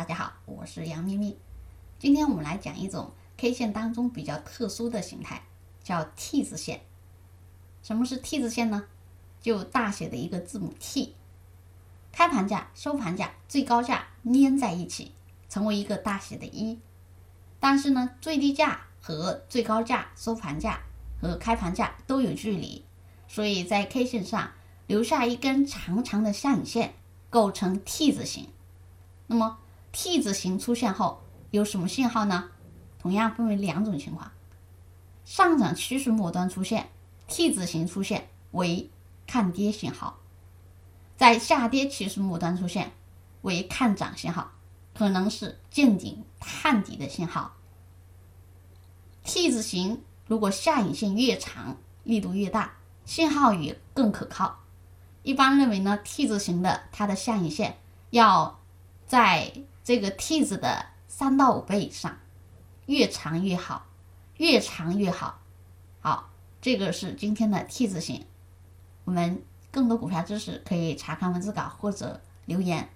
大家好，我是杨咪咪。今天我们来讲一种 K 线当中比较特殊的形态，叫 T 字线。什么是 T 字线呢？就大写的一个字母 T，开盘价、收盘价、最高价粘在一起，成为一个大写的一。但是呢，最低价和最高价、收盘价和开盘价都有距离，所以在 K 线上留下一根长长的下影线，构成 T 字形。那么 T 字形出现后有什么信号呢？同样分为两种情况：上涨趋势末端出现 T 字形出现为看跌信号，在下跌趋势末端出现为看涨信号，可能是见顶探底的信号。T 字形如果下影线越长，力度越大，信号也更可靠。一般认为呢，T 字形的它的下影线要。在这个 T 字的三到五倍以上，越长越好，越长越好。好，这个是今天的 T 字形。我们更多股票知识可以查看文字稿或者留言。